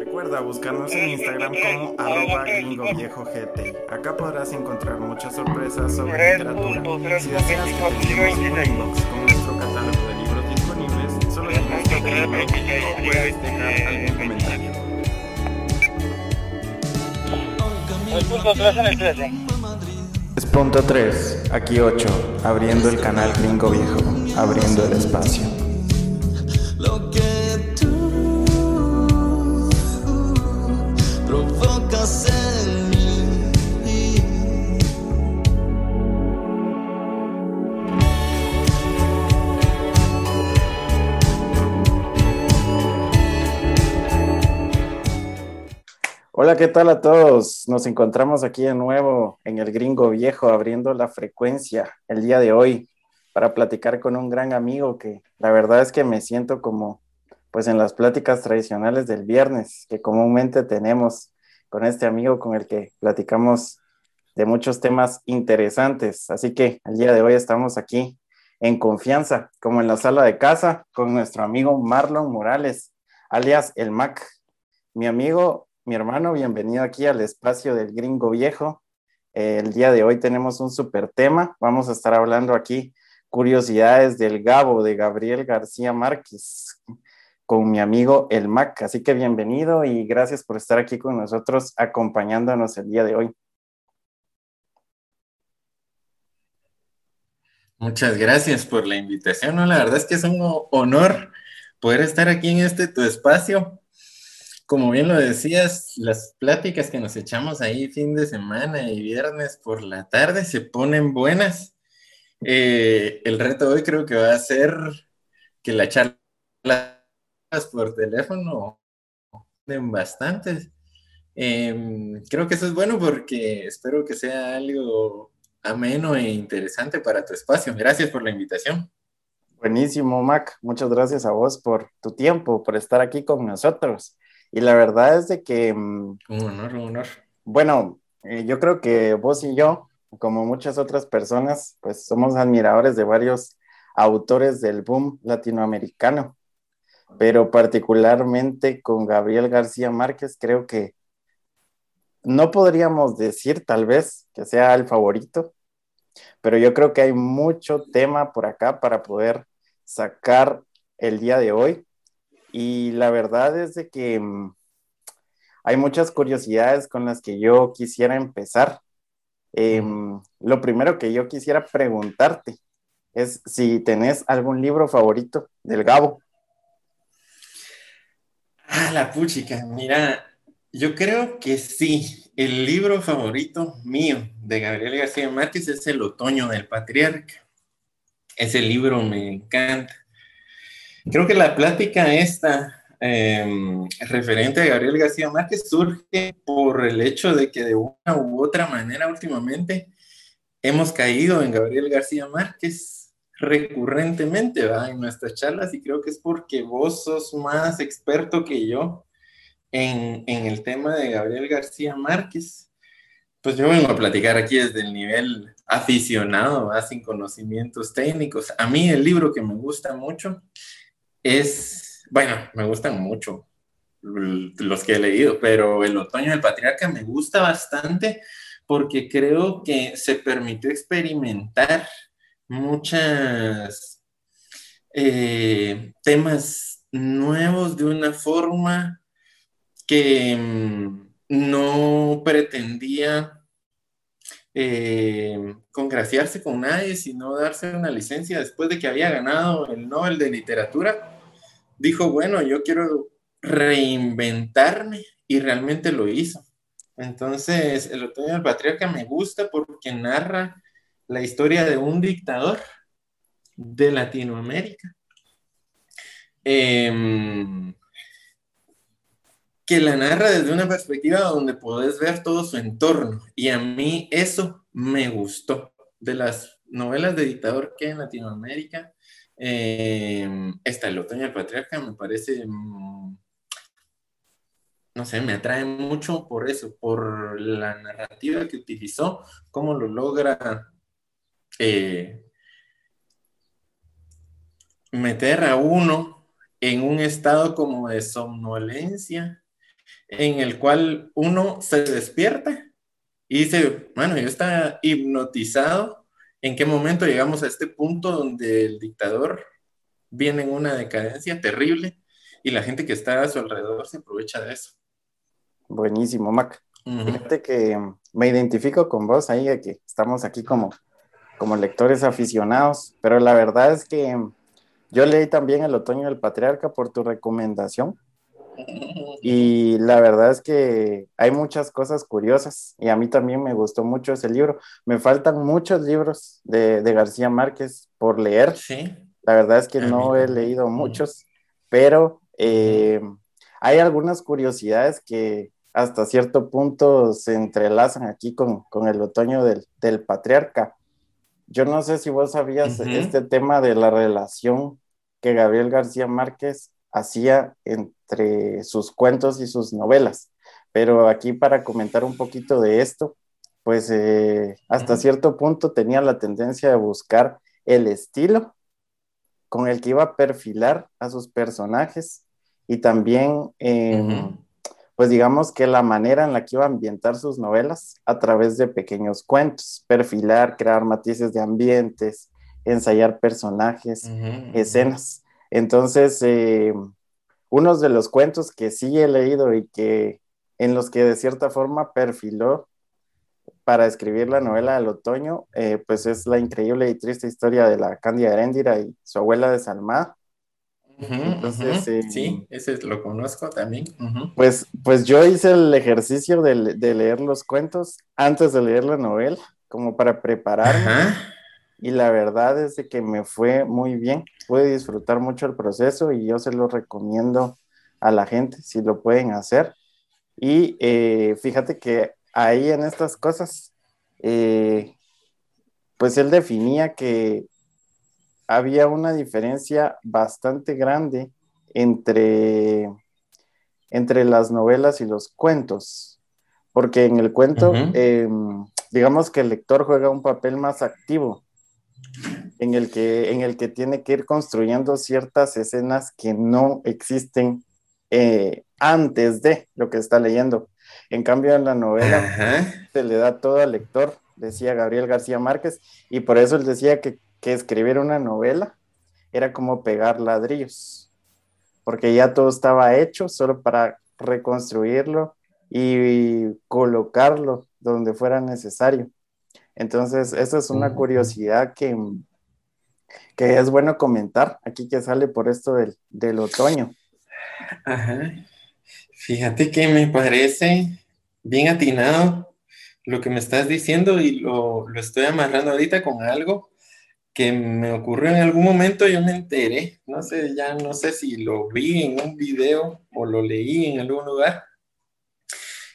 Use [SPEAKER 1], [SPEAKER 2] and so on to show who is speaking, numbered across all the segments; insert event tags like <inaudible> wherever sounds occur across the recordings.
[SPEAKER 1] Recuerda buscarnos en Instagram como arroba gringo viejo GT. Acá podrás encontrar muchas sorpresas sobre literatura. Si deseas que te un inbox con nuestro catálogo de libros disponibles, solo tienes que pedirlo o puedes dejar algún comentario.
[SPEAKER 2] punto 3 en el 13.
[SPEAKER 1] Es punto 3, aquí 8, abriendo el canal gringo viejo, abriendo el espacio. Hola, ¿qué tal a todos? Nos encontramos aquí de nuevo en el Gringo Viejo abriendo la frecuencia el día de hoy para platicar con un gran amigo que la verdad es que me siento como pues en las pláticas tradicionales del viernes que comúnmente tenemos con este amigo con el que platicamos de muchos temas interesantes. Así que el día de hoy estamos aquí en confianza, como en la sala de casa, con nuestro amigo Marlon Morales, alias el Mac. Mi amigo, mi hermano, bienvenido aquí al espacio del Gringo Viejo. Eh, el día de hoy tenemos un super tema. Vamos a estar hablando aquí curiosidades del Gabo de Gabriel García Márquez con mi amigo el Mac. Así que bienvenido y gracias por estar aquí con nosotros acompañándonos el día de hoy.
[SPEAKER 3] Muchas gracias por la invitación. ¿no? La verdad es que es un honor poder estar aquí en este tu espacio. Como bien lo decías, las pláticas que nos echamos ahí fin de semana y viernes por la tarde se ponen buenas. Eh, el reto hoy creo que va a ser que la charla por teléfono bastantes. Eh, creo que eso es bueno porque espero que sea algo ameno e interesante para tu espacio. Gracias por la invitación.
[SPEAKER 1] Buenísimo, Mac. Muchas gracias a vos por tu tiempo, por estar aquí con nosotros. Y la verdad es de que... mm,
[SPEAKER 3] Un honor, un honor.
[SPEAKER 1] Bueno, eh, yo creo que vos y yo, como muchas otras personas, pues somos admiradores de varios autores del boom latinoamericano, pero particularmente con Gabriel García Márquez, creo que no podríamos decir tal vez que sea el favorito, pero yo creo que hay mucho tema por acá para poder sacar el día de hoy. Y la verdad es de que mm, hay muchas curiosidades con las que yo quisiera empezar. Em, lo primero que yo quisiera preguntarte es si tenés algún libro favorito del Gabo.
[SPEAKER 3] Ah, la puchica, mira, yo creo que sí. El libro favorito mío de Gabriel García Márquez es El Otoño del Patriarca. Ese libro me encanta. Creo que la plática esta eh, referente a Gabriel García Márquez surge por el hecho de que de una u otra manera últimamente hemos caído en Gabriel García Márquez recurrentemente en nuestras charlas y creo que es porque vos sos más experto que yo en, en el tema de Gabriel García Márquez. Pues yo vengo a platicar aquí desde el nivel aficionado, sin conocimientos técnicos. A mí el libro que me gusta mucho es, bueno, me gustan mucho los que he leído, pero El Otoño del Patriarca me gusta bastante porque creo que se permitió experimentar muchos eh, temas nuevos de una forma que mm, no pretendía eh, congraciarse con nadie, sino darse una licencia después de que había ganado el Nobel de Literatura. Dijo, bueno, yo quiero reinventarme y realmente lo hizo. Entonces, El Otoño del Patriarca me gusta porque narra la historia de un dictador de Latinoamérica. Em, que la narra desde una perspectiva donde podés ver todo su entorno. Y a mí eso me gustó. De las novelas de dictador que hay en Latinoamérica, eh, esta, El Otoño del Patriarca, me parece, mm, no sé, me atrae mucho por eso, por la narrativa que utilizó, cómo lo logra eh, meter a uno en un estado como de somnolencia en el cual uno se despierta y dice, bueno, yo está hipnotizado. ¿En qué momento llegamos a este punto donde el dictador viene en una decadencia terrible y la gente que está a su alrededor se aprovecha de eso?
[SPEAKER 1] Buenísimo, Mac. Fíjate que me identifico con vos ahí, de que estamos aquí como, como lectores aficionados, pero la verdad es que yo leí también El Otoño del Patriarca por tu recomendación. <laughs> Y la verdad es que hay muchas cosas curiosas y a mí también me gustó mucho ese libro. Me faltan muchos libros de, García Márquez por leer.
[SPEAKER 3] Sí.
[SPEAKER 1] La verdad es que no he leído muchos, pero eh, hay algunas curiosidades que hasta cierto punto se entrelazan aquí con, el otoño del, patriarca. Yo no sé si vos sabías este tema de la relación que Gabriel García Márquez hacía entre sus cuentos y sus novelas. Pero aquí para comentar un poquito de esto, pues eh, hasta cierto punto tenía la tendencia de buscar el estilo con el que iba a perfilar a sus personajes y también, pues digamos que la manera en la que iba a ambientar sus novelas a través de pequeños cuentos, perfilar, crear matices de ambientes, ensayar personajes, escenas. Entonces, eh, unos de los cuentos que sí he leído y que en los que de cierta forma perfiló para escribir la novela del otoño, eh, pues es la increíble y triste historia de la Cándida Heréndira y su abuela desalmada.
[SPEAKER 3] Entonces, eh, sí, ese lo conozco también.
[SPEAKER 1] pues, pues yo hice el ejercicio de, leer los cuentos antes de leer la novela, como para prepararme y la verdad es que me fue muy bien. Pude disfrutar mucho el proceso y yo se lo recomiendo a la gente si lo pueden hacer. Y eh, fíjate que ahí en estas cosas, eh, pues él definía que había una diferencia bastante grande entre, entre las novelas y los cuentos, porque en el cuento, em, digamos que el lector juega un papel más activo en el que, en el que tiene que ir construyendo ciertas escenas que no existen eh, antes de lo que está leyendo. En cambio, en la novela se le da todo al lector, decía Gabriel García Márquez, y por eso él decía que, que escribir una novela era como pegar ladrillos, porque ya todo estaba hecho solo para reconstruirlo y colocarlo donde fuera necesario. Entonces, esa es una curiosidad que, que es bueno comentar aquí que sale por esto del, otoño.
[SPEAKER 3] Ajá. Fíjate que me parece bien atinado lo que me estás diciendo y lo, lo, estoy amarrando ahorita con algo que me ocurrió en algún momento, yo me enteré, no sé, ya no sé si lo vi en un video o lo leí en algún lugar,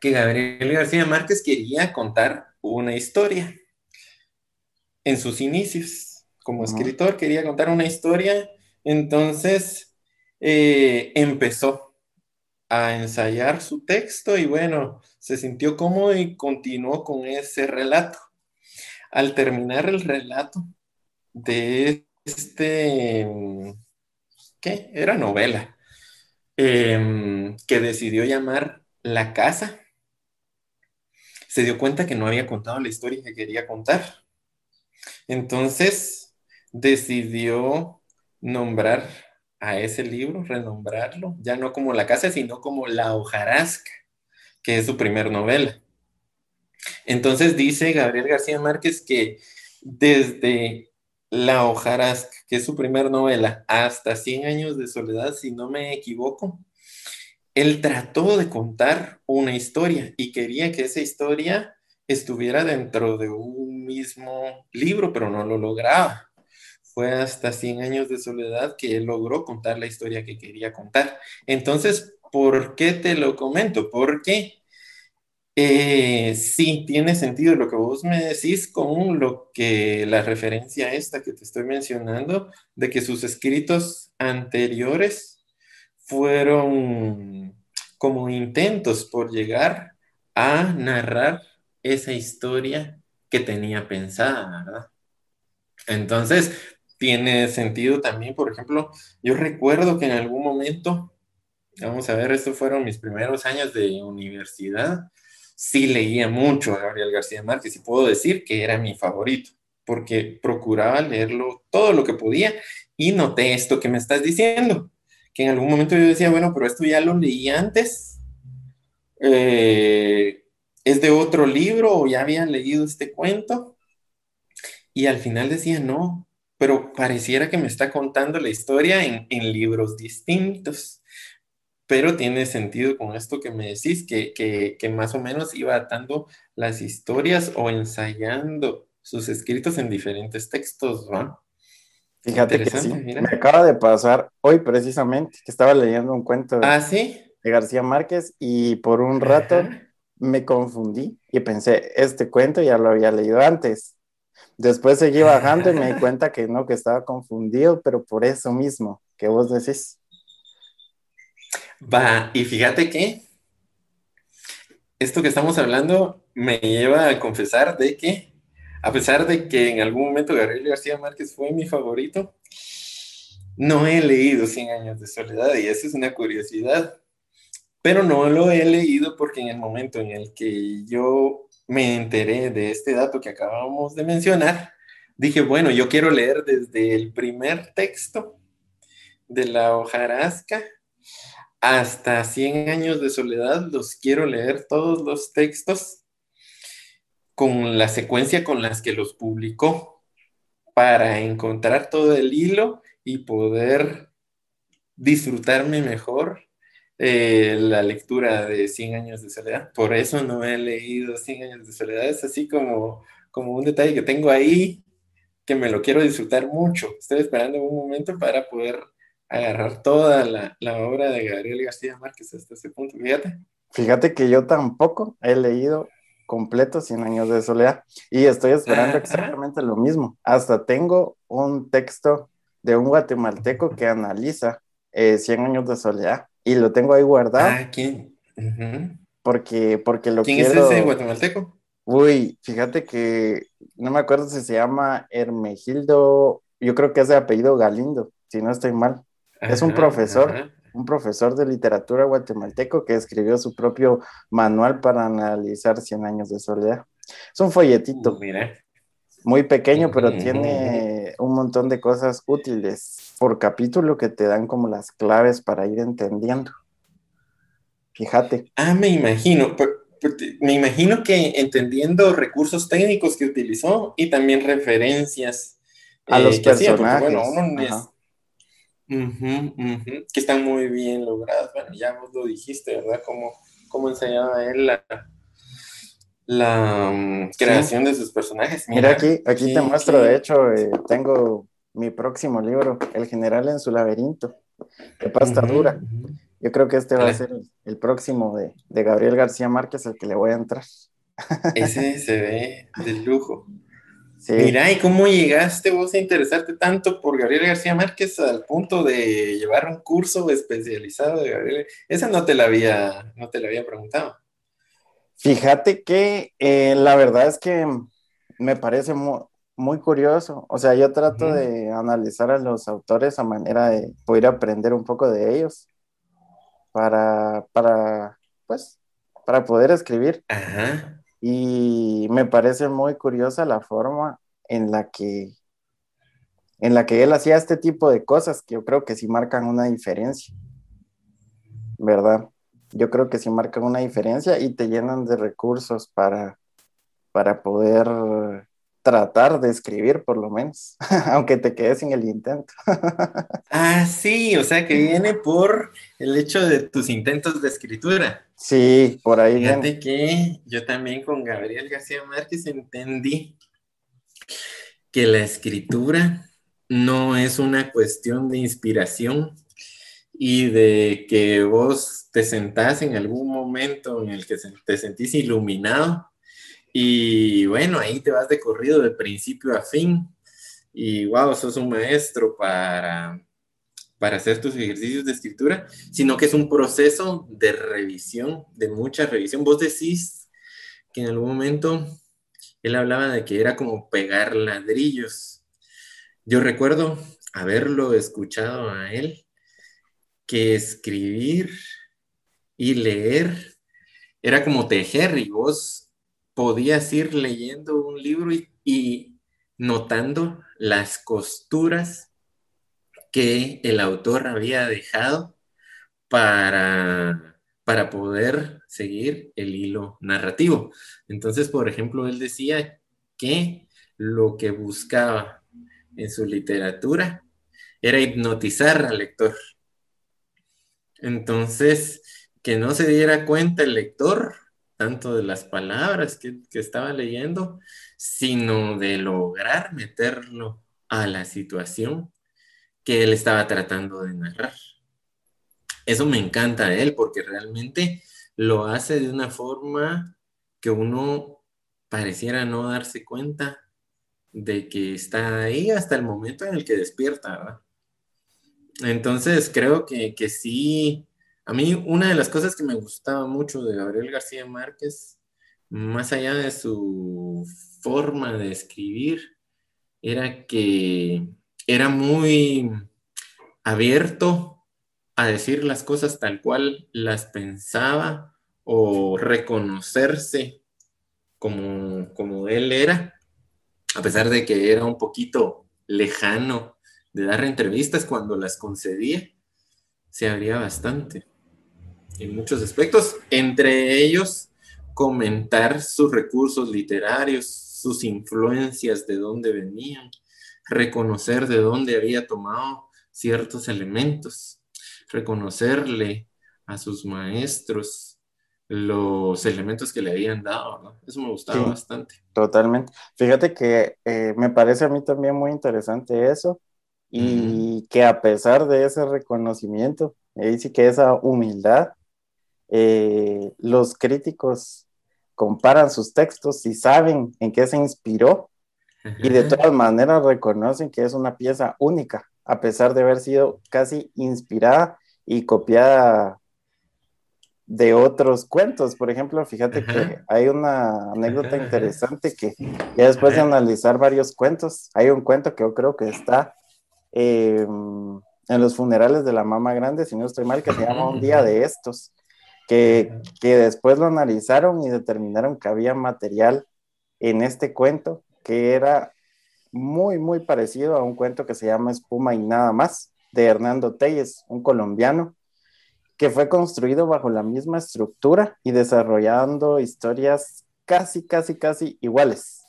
[SPEAKER 3] que Gabriel García Márquez quería contar una historia en sus inicios. Como escritor quería contar una historia, entonces eh, empezó a ensayar su texto y bueno, se sintió cómodo y continuó con ese relato. Al terminar el relato de este, ¿qué? Era novela, em, que decidió llamar La Casa se dio cuenta que no había contado la historia que quería contar. Entonces decidió nombrar a ese libro, renombrarlo, ya no como La Casa, sino como La Hojarasca, que es su primer novela. Entonces dice Gabriel García Márquez que desde La Hojarasca, que es su primer novela, hasta 100 años de soledad, si no me equivoco, él trató de contar una historia y quería que esa historia estuviera dentro de un mismo libro, pero no lo lograba. Fue hasta 100 años de soledad que logró contar la historia que quería contar. Entonces, ¿por qué te lo comento? Porque eh, sí tiene sentido lo que vos me decís con lo que la referencia esta que te estoy mencionando, de que sus escritos anteriores fueron como intentos por llegar a narrar esa historia que tenía pensada, ¿verdad? Entonces, tiene sentido también, por ejemplo, yo recuerdo que en algún momento Vamos a ver, estos fueron mis primeros años de universidad. Sí leía mucho a Gabriel García Márquez y puedo decir que era mi favorito, porque procuraba leerlo todo lo que podía y noté esto que me estás diciendo, que en algún momento yo decía, bueno, pero esto ya lo leí antes, eh, es de otro libro o ya había leído este cuento. Y al final decía, no, pero pareciera que me está contando la historia en, en libros distintos. Pero tiene sentido con esto que me decís, que, que, que más o menos iba atando las historias o ensayando sus escritos en diferentes textos, ¿no?
[SPEAKER 1] Fíjate que sí. Me acaba de pasar hoy precisamente, que estaba leyendo un cuento de,
[SPEAKER 3] ¿Ah, sí?
[SPEAKER 1] de García Márquez y por un rato
[SPEAKER 3] Ajá.
[SPEAKER 1] me confundí y pensé, este cuento ya lo había leído antes. Después seguí bajando y me di <laughs> cuenta que no, que estaba confundido, pero por eso mismo que vos decís.
[SPEAKER 3] Va, y fíjate que esto que estamos hablando me lleva a confesar de que, a pesar de que en algún momento Gabriel García Márquez fue mi favorito, no he leído Cien años de soledad y eso es una curiosidad, pero no lo he leído porque en el momento en el que yo me enteré de este dato que acabamos de mencionar, dije, bueno, yo quiero leer desde el primer texto de la hojarasca hasta 100 años de soledad, los quiero leer todos los textos con la secuencia con las que los publicó para encontrar todo el hilo y poder disfrutarme mejor eh, la lectura de 100 años de soledad. Por eso no he leído 100 años de soledad, es así como, como un detalle que tengo ahí que me lo quiero disfrutar mucho. Estoy esperando un momento para poder agarrar toda la, la, obra de Gabriel García Márquez hasta ese punto, fíjate.
[SPEAKER 1] Fíjate que yo tampoco he leído completo 100 años de soledad y estoy esperando exactamente lo mismo. Hasta tengo un texto de un guatemalteco que analiza eh, 100 años de soledad y lo tengo ahí guardado.
[SPEAKER 3] Ah, ¿quién? Uh -huh.
[SPEAKER 1] Porque, porque lo
[SPEAKER 3] ¿Quién
[SPEAKER 1] quiero...
[SPEAKER 3] es ese guatemalteco?
[SPEAKER 1] Uy, fíjate que no me acuerdo si se llama Hermegildo, yo creo que es de apellido Galindo, si no estoy mal. Ajá, es un profesor, ajá. Un profesor de literatura guatemalteco que escribió su propio manual para analizar 100 años de soledad. Es un folletito.
[SPEAKER 3] Uh, mira.
[SPEAKER 1] Muy pequeño, pero tiene un montón de cosas útiles por capítulo que te dan como las claves para ir entendiendo. Fíjate.
[SPEAKER 3] Ah, me imagino. Me imagino que entendiendo recursos técnicos que utilizó y también referencias
[SPEAKER 1] a eh, los personajes.
[SPEAKER 3] Hacía, bueno, uno Uh -huh, uh -huh. que están muy bien logradas. Bueno, ya vos lo dijiste, ¿verdad? Cómo, cómo ensayaba él la, la um, creación sí. de sus personajes.
[SPEAKER 1] Mira, Mira aquí, aquí sí, te muestro, sí. de hecho, eh, tengo mi próximo libro, El General en su laberinto, de pasta uh -huh, dura. Yo creo que este va a ser el, el próximo de, de, Gabriel García Márquez, el que le voy a entrar.
[SPEAKER 3] Ese <laughs> se ve de lujo. Sí. Mira, ¿y cómo llegaste vos a interesarte tanto por Gabriel García Márquez al punto de llevar un curso especializado de Gabriel? Esa no te la había, no te la había preguntado.
[SPEAKER 1] Fíjate que eh, la verdad es que me parece muy, muy curioso. O sea, yo trato uh -huh. de analizar a los autores a manera de poder aprender un poco de ellos para, para pues, para poder escribir.
[SPEAKER 3] Ajá
[SPEAKER 1] y me parece muy curiosa la forma en la que en la que él hacía este tipo de cosas que yo creo que sí marcan una diferencia, ¿verdad? Yo creo que sí marcan una diferencia y te llenan de recursos para, para poder tratar de escribir por lo menos, <laughs> aunque te quedes sin el intento. <laughs>
[SPEAKER 3] ah, sí, o sea que viene por el hecho de tus intentos de escritura.
[SPEAKER 1] Sí, por ahí.
[SPEAKER 3] Fíjate viene. que yo también con Gabriel García Márquez entendí que la escritura no es una cuestión de inspiración y de que vos te sentás en algún momento en el que te sentís iluminado y bueno, ahí te vas de corrido de principio a fin y wow, sos un maestro para, para hacer tus ejercicios de escritura, sino que es un proceso de revisión, de mucha revisión. Vos decís que en algún momento él hablaba de que era como pegar ladrillos. Yo recuerdo haberlo escuchado a él que escribir y leer era como tejer y vos podías ir leyendo un libro y, notando las costuras que el autor había dejado para, para poder seguir el hilo narrativo. Entonces, por ejemplo, él decía que lo que buscaba en su literatura era hipnotizar al lector. Entonces, que no se diera cuenta el lector tanto de las palabras que, estaba leyendo, sino de lograr meterlo a la situación que él estaba tratando de narrar. Eso me encanta de él porque realmente lo hace de una forma que uno pareciera no darse cuenta de que está ahí hasta el momento en el que despierta, ¿verdad? Entonces creo que, que sí, a mí una de las cosas que me gustaba mucho de Gabriel García Márquez, más allá de su forma de escribir, era que era muy abierto a decir las cosas tal cual las pensaba o reconocerse como, como él era, a pesar de que era un poquito lejano de dar entrevistas cuando las concedía, se abría bastante en muchos aspectos, entre ellos comentar sus recursos literarios, sus influencias, de dónde venían, reconocer de dónde había tomado ciertos elementos, reconocerle a sus maestros los elementos que le habían dado, Eso me gustaba bastante.
[SPEAKER 1] Totalmente. Fíjate que eh, me parece a mí también muy interesante eso, y que a pesar de ese reconocimiento, y sí que esa humildad, eh, los críticos comparan sus textos y saben en qué se inspiró y de todas maneras reconocen que es una pieza única, a pesar de haber sido casi inspirada y copiada de otros cuentos. Por ejemplo, fíjate que hay una anécdota interesante que ya después de analizar varios cuentos, hay un cuento que yo creo que está Em, en los funerales de la mamá grande, si no estoy mal, que se llama Un día de estos, que, que después lo analizaron y determinaron que había material en este cuento que era muy, muy parecido a un cuento que se llama Espuma y nada más, de Hernando Telles, un colombiano, que fue construido bajo la misma estructura y desarrollando historias casi, casi, casi iguales.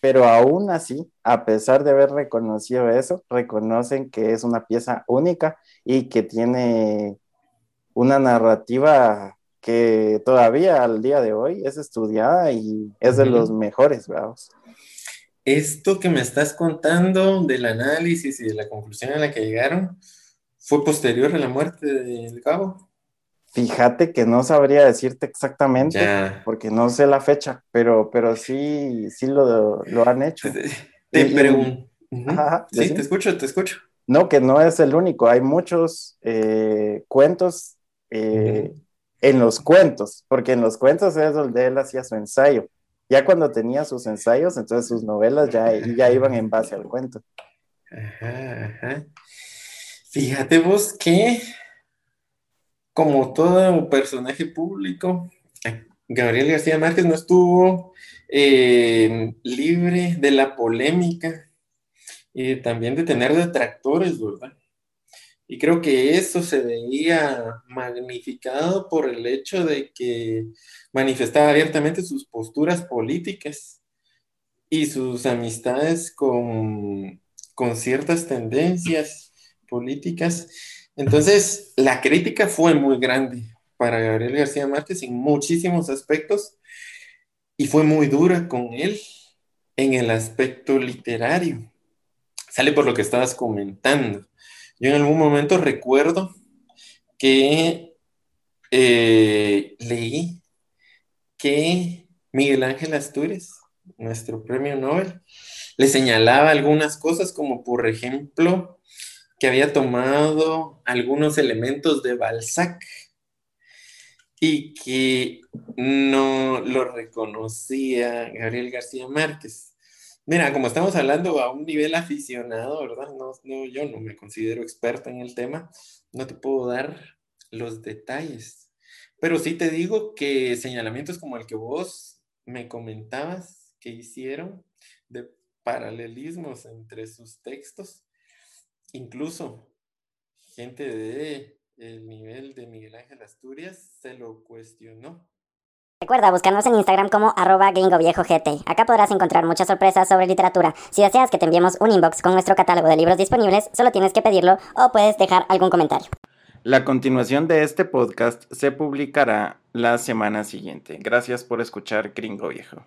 [SPEAKER 1] Pero aún así, a pesar de haber reconocido eso, reconocen que es una pieza única y que tiene una narrativa que todavía al día de hoy es estudiada y es de los mejores, vamos.
[SPEAKER 3] Esto que me estás contando del análisis y de la conclusión a la que llegaron, ¿fue posterior a la muerte del cabo?
[SPEAKER 1] Fíjate que no sabría decirte exactamente, porque no sé la fecha, pero, pero sí, sí lo, han hecho.
[SPEAKER 3] Te, pregunto. sí, te escucho, te escucho.
[SPEAKER 1] No, que no es el único, hay muchos eh, cuentos eh, en los cuentos, porque en los cuentos es donde él hacía su ensayo. Ya cuando tenía sus ensayos, entonces sus novelas ya, ya iban en base al cuento.
[SPEAKER 3] Ajá, ajá. Fíjate vos que como todo personaje público, Gabriel García Márquez no estuvo eh, libre de la polémica y también de tener detractores, ¿verdad? Y creo que eso se veía magnificado por el hecho de que manifestaba abiertamente sus posturas políticas y sus amistades con, con ciertas tendencias políticas entonces, la crítica fue muy grande para Gabriel García Márquez en muchísimos aspectos y fue muy dura con él en el aspecto literario. Sale por lo que estabas comentando. Yo en algún momento recuerdo que eh, leí que Miguel Ángel Asturias, nuestro premio Nobel, le señalaba algunas cosas como por ejemplo que había tomado algunos elementos de Balzac y que no lo reconocía Gabriel García Márquez. Mira, como estamos hablando a un nivel aficionado, ¿verdad? No, yo no me considero experto en el tema, no te puedo dar los detalles. Pero sí te digo que señalamientos como el que vos me comentabas que hicieron de paralelismos entre sus textos, incluso gente de el nivel de Miguel Ángel Asturias se lo cuestionó.
[SPEAKER 4] Recuerda buscarnos en Instagram como arroba gringoviejogt. Acá podrás encontrar muchas sorpresas sobre literatura. Si deseas que te enviemos un inbox con nuestro catálogo de libros disponibles, solo tienes que pedirlo o puedes dejar algún comentario.
[SPEAKER 1] La continuación de este podcast se publicará la semana siguiente. Gracias por escuchar Gringo Viejo.